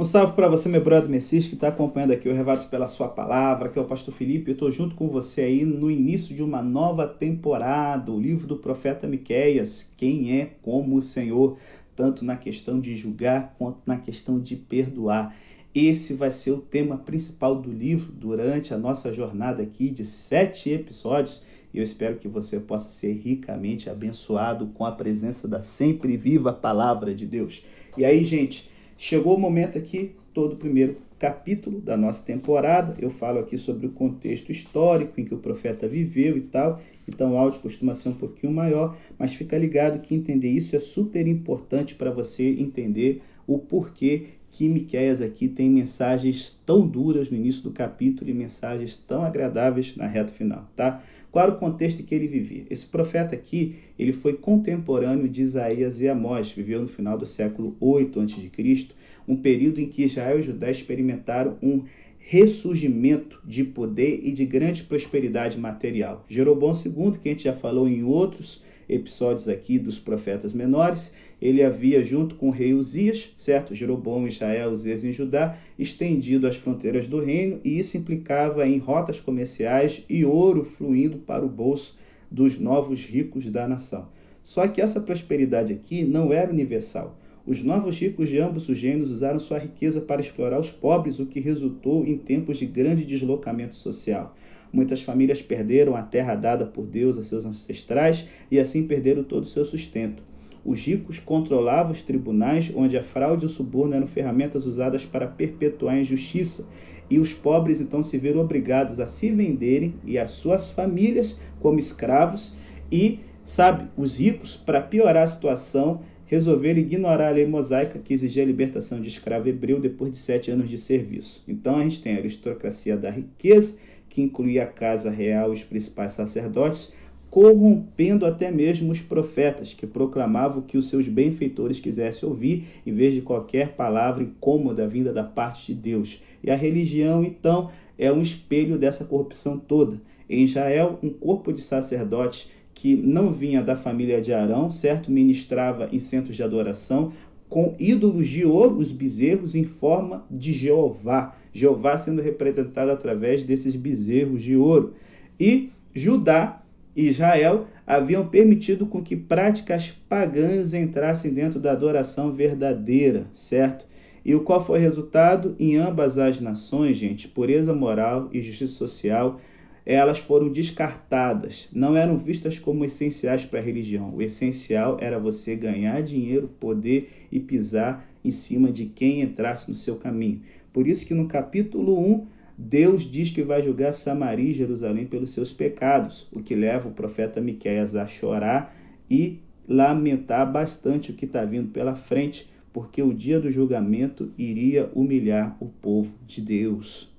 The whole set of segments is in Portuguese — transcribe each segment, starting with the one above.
Um salve para você, meu brother Messias, que está acompanhando aqui o Revados pela Sua Palavra, que é o Pastor Felipe. Eu estou junto com você aí no início de uma nova temporada, o livro do profeta Miqueias, Quem é como o Senhor, tanto na questão de julgar quanto na questão de perdoar. Esse vai ser o tema principal do livro durante a nossa jornada aqui de sete episódios. E eu espero que você possa ser ricamente abençoado com a presença da sempre viva palavra de Deus. E aí, gente, Chegou o momento aqui, todo o primeiro capítulo da nossa temporada. Eu falo aqui sobre o contexto histórico em que o profeta viveu e tal. Então o áudio costuma ser um pouquinho maior, mas fica ligado que entender isso é super importante para você entender o porquê que Miqueias aqui tem mensagens tão duras no início do capítulo e mensagens tão agradáveis na reta final, tá? Qual era o contexto em que ele vivia? Esse profeta aqui, ele foi contemporâneo de Isaías e Amós, viveu no final do século 8 a.C., um período em que Israel e Judá experimentaram um ressurgimento de poder e de grande prosperidade material. Jeroboão II, que a gente já falou em outros episódios aqui dos profetas menores, ele havia, junto com o rei Uzias, certo? Jeroboão Israel, Uzias em Judá, estendido as fronteiras do reino, e isso implicava em rotas comerciais e ouro fluindo para o bolso dos novos ricos da nação. Só que essa prosperidade aqui não era universal. Os novos ricos de ambos os reinos usaram sua riqueza para explorar os pobres, o que resultou em tempos de grande deslocamento social. Muitas famílias perderam a terra dada por Deus a seus ancestrais e assim perderam todo o seu sustento. Os ricos controlavam os tribunais, onde a fraude e o suborno eram ferramentas usadas para perpetuar a injustiça, e os pobres então se viram obrigados a se venderem e as suas famílias como escravos, e, sabe, os ricos, para piorar a situação, resolveram ignorar a lei mosaica que exigia a libertação de escravo hebreu depois de sete anos de serviço. Então a gente tem a aristocracia da riqueza, que incluía a casa real e os principais sacerdotes, corrompendo até mesmo os profetas, que proclamavam que os seus benfeitores quisessem ouvir, em vez de qualquer palavra incômoda vinda da parte de Deus. E a religião, então, é um espelho dessa corrupção toda. Em Israel, um corpo de sacerdotes que não vinha da família de Arão, certo? Ministrava em centros de adoração com ídolos de ouro, os bezerros em forma de Jeová. Jeová sendo representado através desses bezerros de ouro. E Judá Israel haviam permitido com que práticas pagãs entrassem dentro da adoração verdadeira, certo? E o qual foi o resultado? Em ambas as nações, gente, pureza moral e justiça social, elas foram descartadas, não eram vistas como essenciais para a religião. O essencial era você ganhar dinheiro, poder e pisar em cima de quem entrasse no seu caminho. Por isso que no capítulo 1 Deus diz que vai julgar Samaria e Jerusalém pelos seus pecados, o que leva o profeta Miqueias a chorar e lamentar bastante o que está vindo pela frente, porque o dia do julgamento iria humilhar o povo de Deus.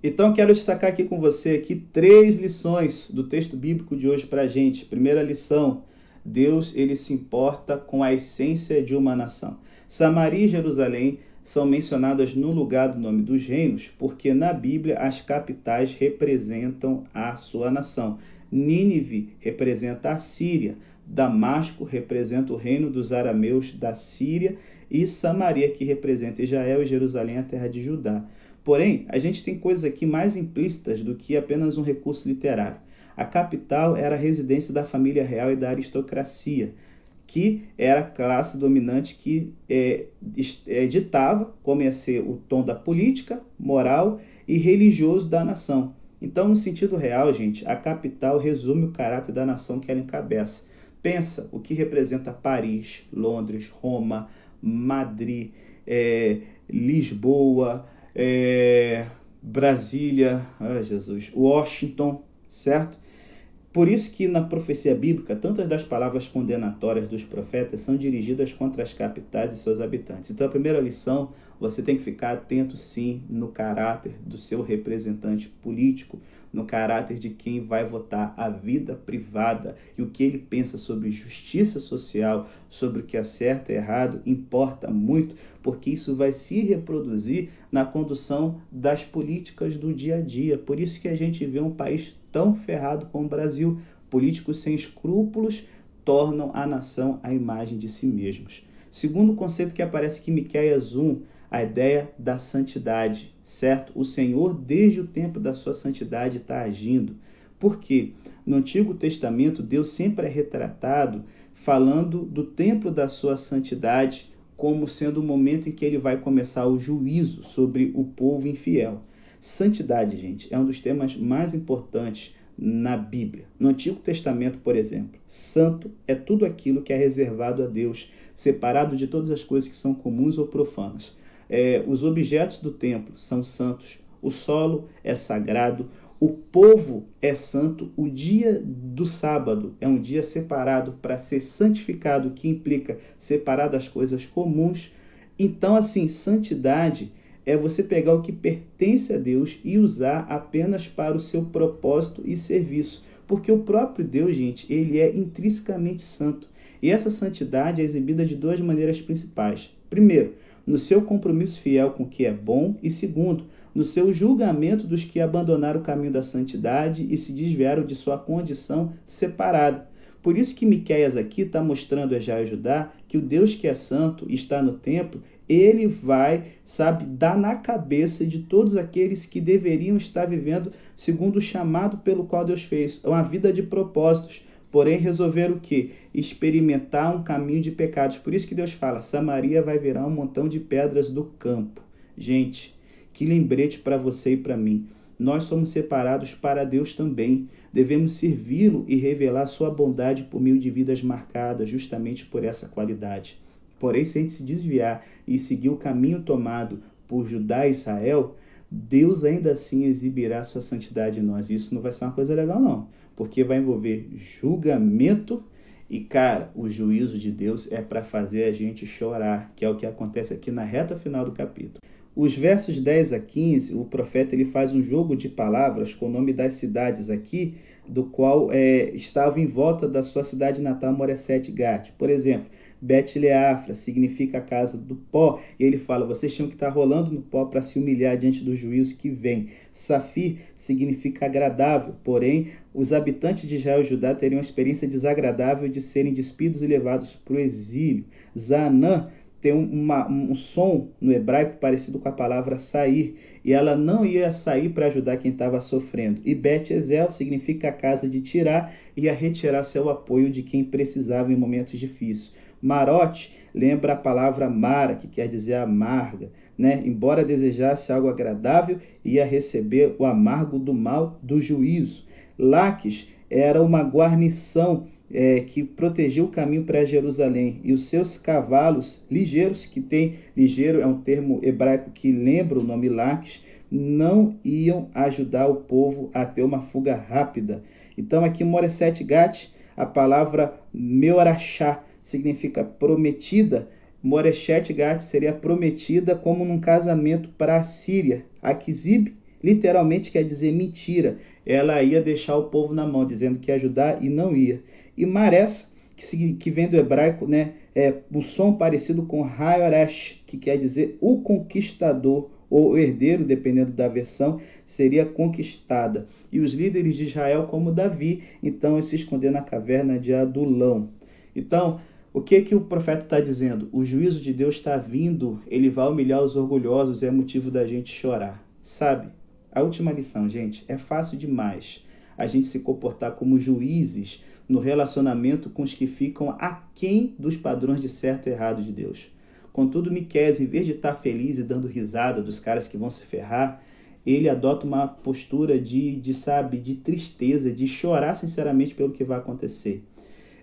Então quero destacar aqui com você aqui três lições do texto bíblico de hoje para a gente. Primeira lição: Deus ele se importa com a essência de uma nação. Samaria e Jerusalém são mencionadas no lugar do nome dos reinos, porque na Bíblia as capitais representam a sua nação. Nínive representa a Síria, Damasco representa o reino dos arameus da Síria e Samaria, que representa Israel e Jerusalém, a terra de Judá. Porém, a gente tem coisas aqui mais implícitas do que apenas um recurso literário. A capital era a residência da família real e da aristocracia que era a classe dominante que é, é, ditava como ia ser o tom da política, moral e religioso da nação. Então, no sentido real, gente, a capital resume o caráter da nação que ela encabeça. Pensa o que representa Paris, Londres, Roma, Madrid, é, Lisboa, é, Brasília, ai Jesus, Washington, certo? Por isso que na profecia bíblica, tantas das palavras condenatórias dos profetas são dirigidas contra as capitais e seus habitantes. Então a primeira lição, você tem que ficar atento sim no caráter do seu representante político, no caráter de quem vai votar a vida privada e o que ele pensa sobre justiça social, sobre o que é certo e errado, importa muito, porque isso vai se reproduzir na condução das políticas do dia a dia. Por isso que a gente vê um país tão ferrado como o Brasil. Políticos sem escrúpulos tornam a nação à imagem de si mesmos. Segundo conceito que aparece aqui em Miqueias 1, a ideia da santidade, certo? O Senhor, desde o tempo da sua santidade, está agindo. Por quê? No Antigo Testamento, Deus sempre é retratado falando do templo da sua santidade como sendo o momento em que ele vai começar o juízo sobre o povo infiel. Santidade, gente, é um dos temas mais importantes na Bíblia. No Antigo Testamento, por exemplo, santo é tudo aquilo que é reservado a Deus, separado de todas as coisas que são comuns ou profanas. É, os objetos do templo são santos, o solo é sagrado, o povo é santo, o dia do sábado é um dia separado para ser santificado, que implica separar das coisas comuns. Então, assim, santidade é você pegar o que pertence a Deus e usar apenas para o seu propósito e serviço. Porque o próprio Deus, gente, ele é intrinsecamente santo. E essa santidade é exibida de duas maneiras principais. Primeiro, no seu compromisso fiel com o que é bom, e segundo, no seu julgamento dos que abandonaram o caminho da santidade e se desviaram de sua condição separada. Por isso que Miqueias aqui está mostrando a Jair Judá que o Deus que é santo está no templo, ele vai, sabe, dar na cabeça de todos aqueles que deveriam estar vivendo segundo o chamado pelo qual Deus fez, uma vida de propósitos, porém resolver o que? Experimentar um caminho de pecados. Por isso que Deus fala: Samaria vai virar um montão de pedras do campo. Gente, que lembrete para você e para mim. Nós somos separados para Deus também. Devemos servi-lo e revelar sua bondade por meio de vidas marcadas justamente por essa qualidade. Porém, se a gente se desviar e seguir o caminho tomado por Judá e Israel, Deus ainda assim exibirá sua santidade em nós. Isso não vai ser uma coisa legal, não, porque vai envolver julgamento e, cara, o juízo de Deus é para fazer a gente chorar, que é o que acontece aqui na reta final do capítulo. Os versos 10 a 15, o profeta ele faz um jogo de palavras com o nome das cidades aqui, do qual é, estava em volta da sua cidade natal, Moreset Gat. Por exemplo, Bet-Leafra significa a casa do pó, e ele fala: vocês tinham que estar rolando no pó para se humilhar diante do juízo que vem. Safir significa agradável, porém, os habitantes de Israel e Judá teriam uma experiência desagradável de serem despidos e levados para o exílio. Zanã tem uma, um som no hebraico parecido com a palavra sair, e ela não ia sair para ajudar quem estava sofrendo. E Bet Ezel significa a casa de tirar, ia retirar seu apoio de quem precisava em momentos difíceis. Marote lembra a palavra mara, que quer dizer amarga. Né? Embora desejasse algo agradável, ia receber o amargo do mal do juízo. Laques era uma guarnição é, que protegeu o caminho para Jerusalém e os seus cavalos ligeiros, que tem ligeiro é um termo hebraico que lembra o nome Laques, não iam ajudar o povo a ter uma fuga rápida. Então aqui Moreset Gat, a palavra Meorachá significa prometida. Moreshet Gat seria prometida como num casamento para a Síria. Akizib literalmente quer dizer mentira. Ela ia deixar o povo na mão, dizendo que ia ajudar e não ia e Mares, que, que vem do hebraico, né, é um som parecido com Hayoresh, que quer dizer o conquistador ou herdeiro, dependendo da versão, seria conquistada. E os líderes de Israel, como Davi, então se esconder na caverna de Adulão. Então, o que que o profeta está dizendo? O juízo de Deus está vindo, ele vai humilhar os orgulhosos, é motivo da gente chorar. Sabe? A última lição, gente, é fácil demais a gente se comportar como juízes no relacionamento com os que ficam aquém dos padrões de certo e errado de Deus. Contudo, Miqués, em vez de estar feliz e dando risada dos caras que vão se ferrar, ele adota uma postura de, de sabe, de tristeza, de chorar sinceramente pelo que vai acontecer.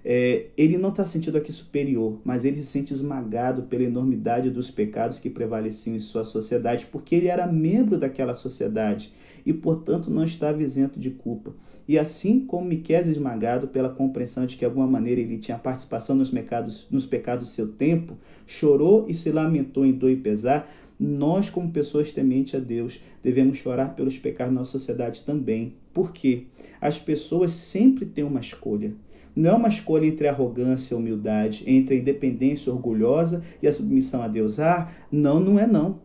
É, ele não está sentindo aqui superior, mas ele se sente esmagado pela enormidade dos pecados que prevaleciam em sua sociedade, porque ele era membro daquela sociedade e, portanto, não estava isento de culpa. E assim como Miqués esmagado pela compreensão de que de alguma maneira ele tinha participação nos pecados, nos pecados do seu tempo, chorou e se lamentou em dor e pesar, nós, como pessoas tementes a Deus, devemos chorar pelos pecados da nossa sociedade também. Por quê? As pessoas sempre têm uma escolha. Não é uma escolha entre arrogância e humildade, entre a independência orgulhosa e a submissão a Deus. Ah, não, não é não.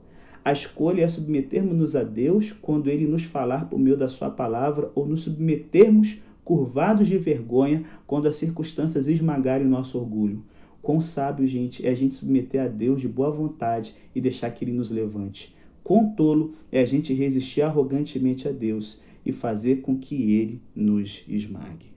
A escolha é submetermos-nos a Deus quando Ele nos falar por meio da Sua palavra, ou nos submetermos curvados de vergonha quando as circunstâncias esmagarem nosso orgulho. Quão sábio, gente, é a gente submeter a Deus de boa vontade e deixar que Ele nos levante. Quão tolo é a gente resistir arrogantemente a Deus e fazer com que Ele nos esmague.